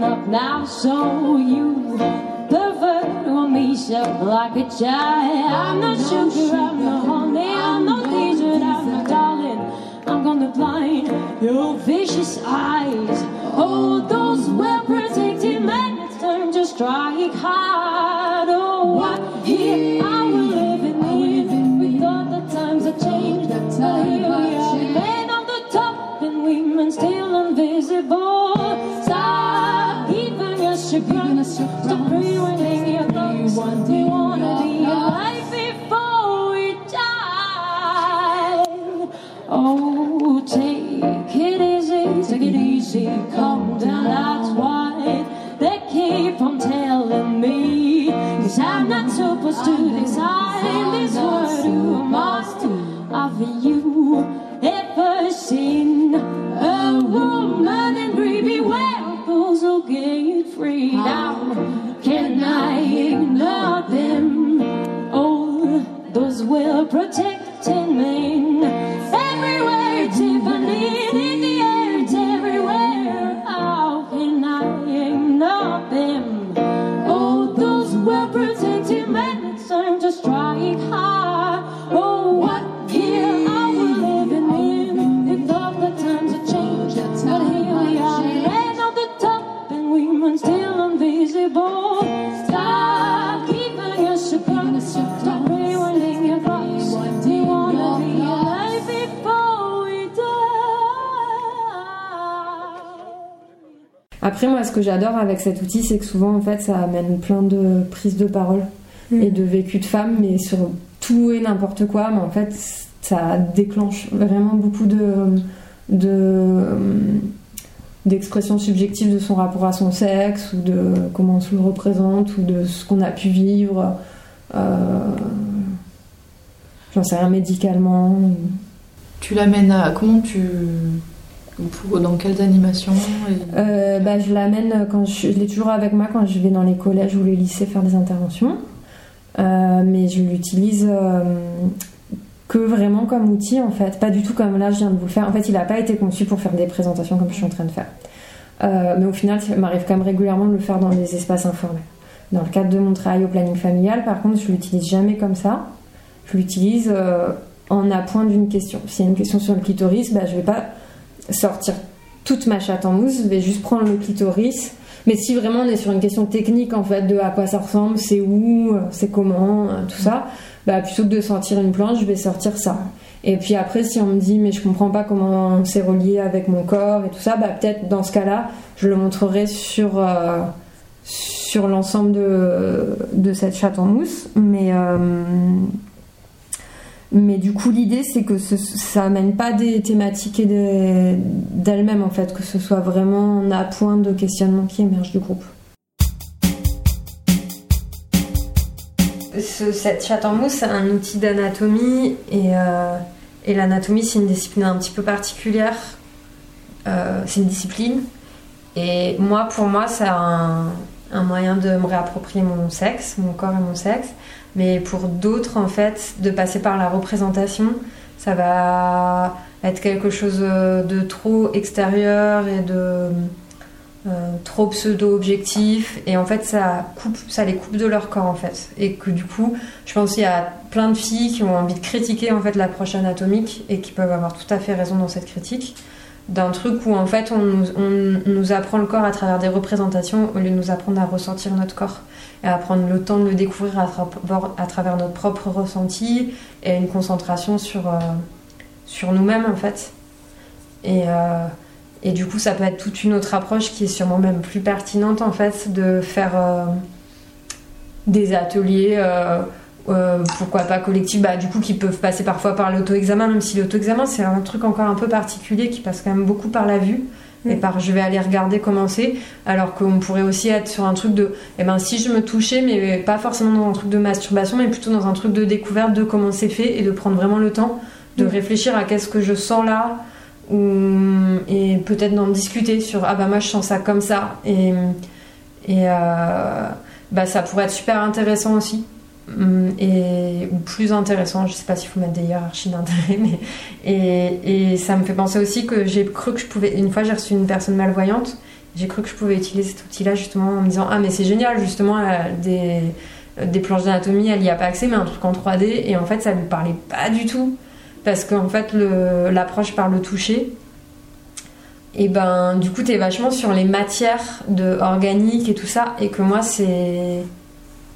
Up now, so you pervert on me so like a child. I'm not sugar, I'm not honey, I'm not dessert, I'm not darling. I'm gonna blind your vicious eyes. Oh, those well protected men, turn to strike hard. J'adore avec cet outil, c'est que souvent, en fait, ça amène plein de prises de parole Mm. et de vécu de femmes, mais sur tout et n'importe quoi. Mais en fait, ça déclenche vraiment beaucoup de. de d'expressions subjectives de son rapport à son sexe ou de comment on se le représente ou de ce qu'on a pu vivre euh, j'en sais rien médicalement Tu l'amènes à. Comment tu. Dans quelles animations Euh, bah, je l'amène quand je, l'ai toujours avec moi quand je vais dans les collèges ou les lycées faire des interventions. Euh, mais je l'utilise euh, que vraiment comme outil en fait, pas du tout comme là je viens de vous le faire. En fait, il n'a pas été conçu pour faire des présentations comme je suis en train de faire. Mais au final, ça m'arrive quand même régulièrement de le faire dans des espaces informels. Dans le cadre de mon travail au planning familial, par contre, je l'utilise jamais comme ça. Je l'utilise en appoint d'une question. S'il y a une question sur le clitoris, bah, je vais pas sortir toute ma chatte en mousse, je vais juste prendre le clitoris, Mais si vraiment on est sur une question technique en fait de à quoi ça ressemble, c'est où, c'est comment, euh, tout ça, bah plutôt que de sortir une planche, je vais sortir ça. Et puis après, si on me dit mais je comprends pas comment c'est relié avec mon corps et tout ça, bah peut-être dans ce cas-là, je le montrerai sur euh, sur l'ensemble de, de cette chatte en mousse. Mais euh, mais du coup, l'idée c'est que ça amène pas des thématiques d'elles-mêmes en fait, que ce soit vraiment un appoint de questionnement qui émerge du groupe. Ce- cette chatte en mousse, c'est un outil d'anatomie et, euh, l'anatomie, c'est une discipline un petit peu particulière. Euh, c'est une discipline. Et moi, pour moi, c'est un moyen de me réapproprier mon sexe, mon corps et mon sexe. Mais pour d'autres, en fait, de passer par la représentation, ça va être quelque chose de trop extérieur et de euh, trop pseudo-objectif. Et en fait, ça, coupe, ça les coupe de leur corps, en fait. Et que du coup, je pense qu'il y a plein de filles qui ont envie de critiquer en fait l'approche anatomique et qui peuvent avoir tout à fait raison dans cette critique d'un truc où en fait on nous apprend le corps à travers des représentations au lieu de nous apprendre à ressentir notre corps et à prendre le temps de le découvrir à, tra- à travers notre propre ressenti et une concentration sur, euh, sur nous-mêmes en fait. Et, euh, et du coup ça peut être toute une autre approche qui est sûrement même plus pertinente en fait de faire euh, des ateliers. pourquoi pas collectifs, bah, du coup qui peuvent passer parfois par l'auto-examen, même si l'auto-examen c'est un truc encore un peu particulier qui passe quand même beaucoup par la vue et par je vais aller regarder comment c'est, alors qu'on pourrait aussi être sur un truc de, eh ben si je me touchais, mais pas forcément dans un truc de masturbation, mais plutôt dans un truc de découverte de comment c'est fait et de prendre vraiment le temps de Mm. réfléchir à qu'est-ce que je sens là, et peut-être d'en discuter sur ah bah moi je sens ça comme ça, et, et euh, bah ça pourrait être super intéressant aussi. Hum, et ou plus intéressant, je sais pas s'il faut mettre des hiérarchies d'intérêt, mais et, ça me fait penser aussi que j'ai cru que je pouvais. Une fois, j'ai reçu une personne malvoyante, j'ai cru que je pouvais utiliser cet outil-là justement en me disant ah mais c'est génial justement euh, des des planches d'anatomie, elle y a pas accès, mais un truc en 3D et en fait ça lui parlait pas du tout parce qu'en fait l'approche par le toucher. Et ben du coup t'es vachement sur les matières de organiques et tout ça et que moi c'est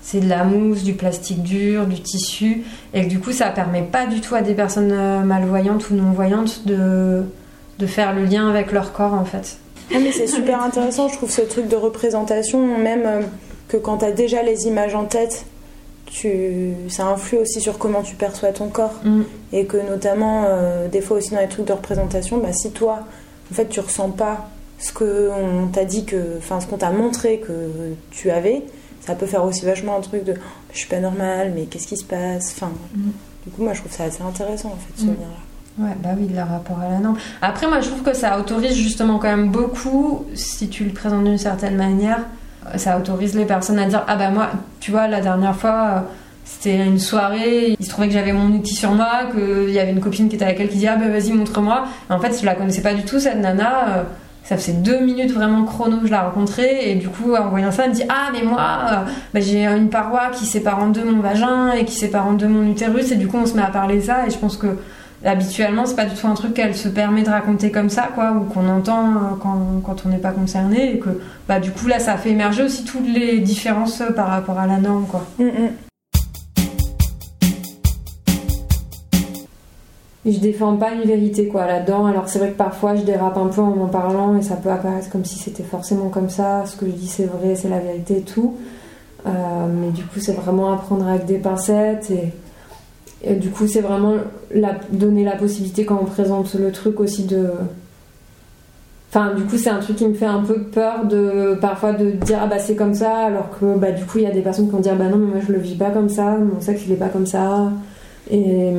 c'est de la mousse, du plastique dur, du tissu, et que du coup ça permet pas du tout à des personnes euh, malvoyantes ou non-voyantes de, de faire le lien avec leur corps en fait. Ah, mais c'est super intéressant, je trouve ce truc de représentation, même euh, que quand tu as déjà les images en tête, tu... ça influe aussi sur comment tu perçois ton corps. Mm. Et que notamment, euh, des fois aussi dans les trucs de représentation, bah, si toi, en fait, tu ressens pas ce qu'on t'a dit que, enfin, ce qu'on t'a montré que tu avais, ça peut faire aussi vachement un truc de je suis pas normale, mais qu'est-ce qui se passe? Enfin, du coup, moi, je trouve ça assez intéressant en fait, ce Mm. lien-là. Ouais, bah oui, de leur rapport à la norme. Après, moi, je trouve que ça autorise justement quand même beaucoup, si tu le présentes d'une certaine manière, euh, ça autorise les personnes à dire Ah bah moi, tu vois, la dernière fois, euh, c'était une soirée, il se trouvait que j'avais mon outil sur moi, qu'il y avait une copine qui était avec elle qui dit Ah bah vas-y, montre-moi. En fait, je la connaissais pas du tout, cette nana. Ça faisait deux minutes vraiment chrono que je la rencontrais et du coup en voyant ça elle me dit ah mais moi euh, bah, j'ai une paroi qui sépare en deux mon vagin et qui sépare en deux mon utérus et du coup on se met à parler de ça et je pense que habituellement c'est pas du tout un truc qu'elle se permet de raconter comme ça quoi ou qu'on entend euh, quand, quand on n'est pas concerné et que bah du coup là ça fait émerger aussi toutes les différences euh, par rapport à la norme quoi Mm, mm. Je défends pas une vérité quoi là-dedans. Alors c'est vrai que parfois je dérape un peu en m'en parlant et ça peut apparaître comme si c'était forcément comme ça. Ce que je dis c'est vrai, c'est la vérité et tout. Euh, mais du coup c'est vraiment à prendre avec des pincettes et, et du coup c'est vraiment la, donner la possibilité quand on présente le truc aussi de. Enfin du coup c'est un truc qui me fait un peu peur de parfois de dire ah bah c'est comme ça alors que bah du coup il y a des personnes qui vont dire bah non mais moi je le vis pas comme ça, mon sexe il est pas comme ça et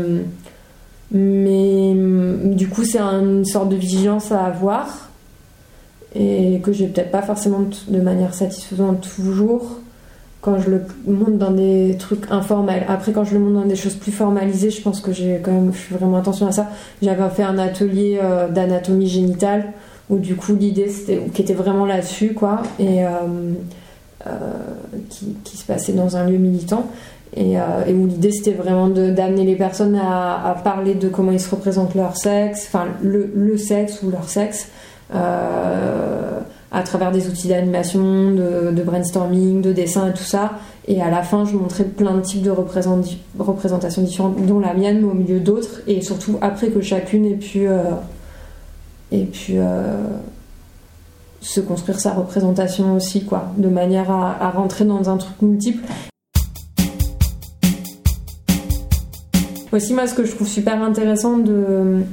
mais hum, du coup, c'est une sorte de vigilance à avoir et que j'ai peut-être pas forcément de manière satisfaisante toujours quand je le monte dans des trucs informels. Après, quand je le monte dans des choses plus formalisées, je pense que j'ai quand même, je fais vraiment attention à ça. J'avais fait un atelier euh, d'anatomie génitale où du coup l'idée c'était qui était vraiment là-dessus quoi et euh, euh, qui se passait dans un lieu militant et, euh, et où l'idée c'était vraiment d'amener les personnes à, parler de comment ils se représentent leur sexe, enfin le, sexe ou leur sexe, euh, à travers des outils d'animation, de, brainstorming, de dessin et tout ça. Et à la fin, je montrais plein de types de représent- représentations différentes, dont la mienne, mais au milieu d'autres. Et surtout après que chacune ait pu, euh, se construire sa représentation aussi, quoi, de manière à rentrer dans un truc multiple. Aussi, moi, ce que je trouve super intéressant de,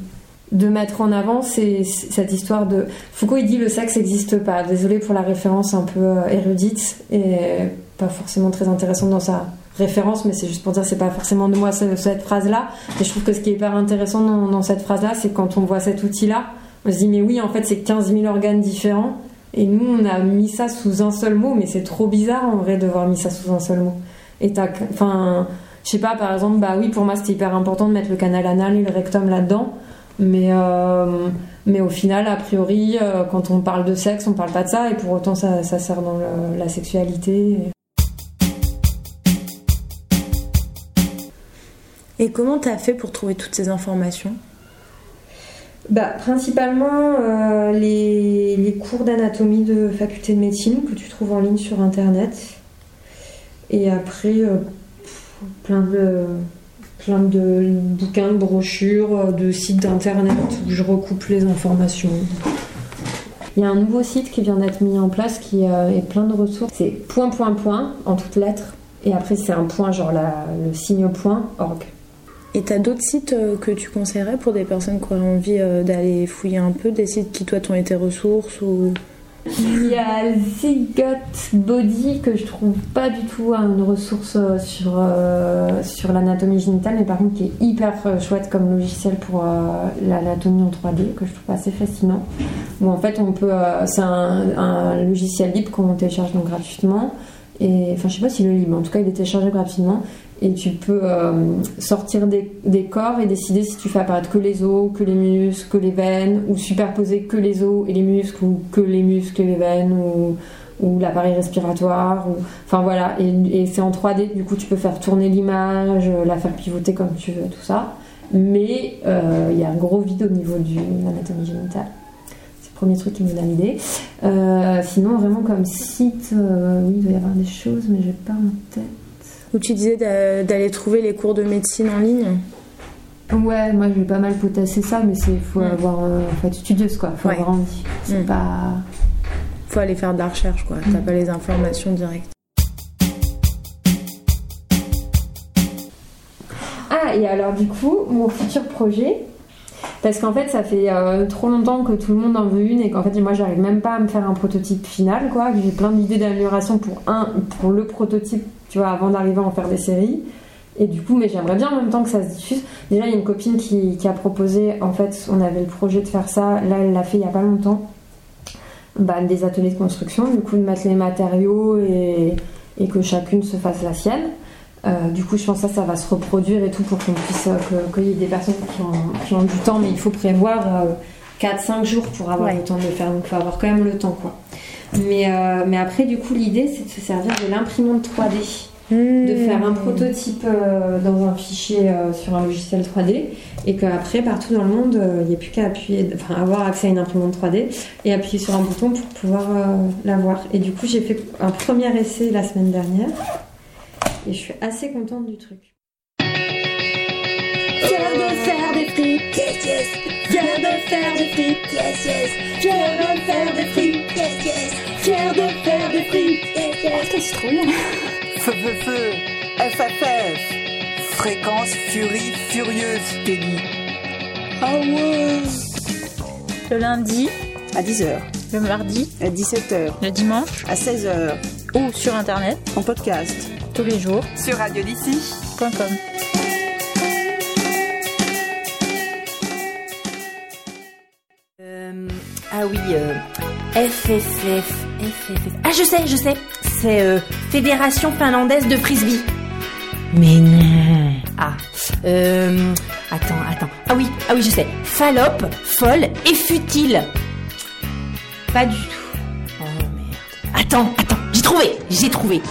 de mettre en avant, c'est cette histoire de. Foucault, il dit le sexe n'existe pas. Désolé pour la référence un peu euh, érudite et pas forcément très intéressante dans sa référence, mais c'est juste pour dire c'est pas forcément de moi ce- cette phrase-là. Et je trouve que ce qui est hyper intéressant dans, dans cette phrase-là, c'est quand on voit cet outil-là, on se dit mais oui, en fait, c'est 15 000 organes différents. Et nous, on a mis ça sous un seul mot, mais c'est trop bizarre en vrai de voir mis ça sous un seul mot. Et t'as, enfin, je sais pas, par exemple, bah oui, pour moi c'était hyper important de mettre le canal anal et le rectum là-dedans, mais euh, mais au final, a priori, euh, quand on parle de sexe, on parle pas de ça, et pour autant ça, ça sert dans le- la sexualité. Et comment t'as fait pour trouver toutes ces informations? Bah, principalement euh, les, les cours d'anatomie de faculté de médecine que tu trouves en ligne sur internet. Et après, euh, plein de, plein de bouquins, de brochures, de sites d'internet où je recoupe les informations. Il y a un nouveau site qui vient d'être mis en place qui euh, est plein de ressources. C'est point point point en toutes lettres. Et après, c'est un point, genre la- le signe point, org. Et t'as d'autres sites euh, que tu conseillerais pour des personnes qui auraient envie euh, d'aller fouiller un peu, des sites qui toi t'ont été ressources ou... Il y a Zigot Body que je trouve pas du tout une ressource euh, sur, euh, sur l'anatomie génitale, mais par contre qui est hyper euh, chouette comme logiciel pour l'anatomie en 3D, que je trouve assez fascinant. Où en fait on peut, c'est un, logiciel libre qu'on télécharge donc gratuitement. Et enfin je sais pas s'il est libre, en tout cas il est téléchargé gratuitement. Et tu peux euh, sortir des, corps et décider si tu fais apparaître que les os, que les muscles, que les veines, ou superposer que les os et les muscles, ou que les muscles et les veines, ou, l'appareil respiratoire. Ou... Enfin voilà, et, c'est en 3D, du coup tu peux faire tourner l'image, la faire pivoter comme tu veux, tout ça. Mais euh, il y a un gros vide au niveau de l'anatomie génitale. C'est le premier truc qui me donne l'idée. Euh, sinon, vraiment comme site, euh, oui, il doit y avoir des choses, mais j'ai pas en tête. Où tu disais d'a- d'aller trouver les cours de médecine en ligne? Ouais, moi j'ai pas mal potassé ça, mais c'est faut avoir, euh, faut être studieuse quoi, faut Ouais. avoir envie. C'est Mm. pas. Faut aller faire de la recherche quoi, t'as pas les informations directes. Ah, et alors du coup, mon futur projet, parce qu'en fait ça fait euh, trop longtemps que tout le monde en veut une et qu'en fait moi j'arrive même pas à me faire un prototype final quoi, j'ai plein d'idées d'amélioration pour un, pour le prototype, tu vois, avant d'arriver à en faire des séries. Et du coup, mais j'aimerais bien en même temps que ça se diffuse. Déjà, il y a une copine qui, qui a proposé, en fait, on avait le projet de faire ça, là elle l'a fait il y a pas longtemps, bah, des ateliers de construction, du coup de mettre les matériaux et, et que chacune se fasse la sienne. Euh, du coup, je pense que ça, ça va se reproduire et tout pour qu'on puisse, euh, qu'il y ait des personnes qui ont, qui ont du temps, mais il faut prévoir 4-5 jours pour avoir Ouais. le temps de le faire, donc il faut avoir quand même le temps, quoi. Mais, euh, mais après, du coup, l'idée, c'est de se servir de l'imprimante 3D de faire un prototype euh, dans un fichier euh, sur un logiciel 3D et qu'après partout dans le monde euh, il n'y a plus qu'à appuyer enfin avoir accès à une imprimante 3D et appuyer sur un bouton pour pouvoir euh, la voir. Et du coup j'ai fait un premier essai la semaine dernière. Et je suis assez contente du truc Fier de faire des frites, yes yes. Fier de faire des frites, yes yes. Fier de faire des frites, yes yes. Putain, c'est trop bien. Feu, feu, feu, FFF, fréquence furie furieuse, Teddy. Ah ouais Le lundi À 10h, Le mardi à 17h, Le dimanche à 16h, Ou sur internet en podcast, tous les jours. sur Radio ah oui, euh, FFF, FFF. Ah, je sais, je sais. C'est euh, Fédération finlandaise de frisbee. Mais non. Ah, euh, attends, attends. Ah oui, ah oui, je sais. Fallope, folle et futile. Pas du tout. Oh merde. Attends, attends, j'ai trouvé, j'ai trouvé.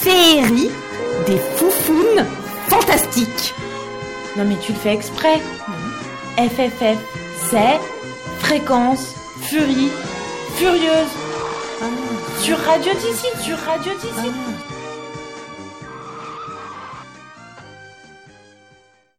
Féerie des foufounes fantastiques. Non mais tu le fais exprès. FFF, c'est fréquence, Furie, Furieuse, ah, sur Radio D'ici, sur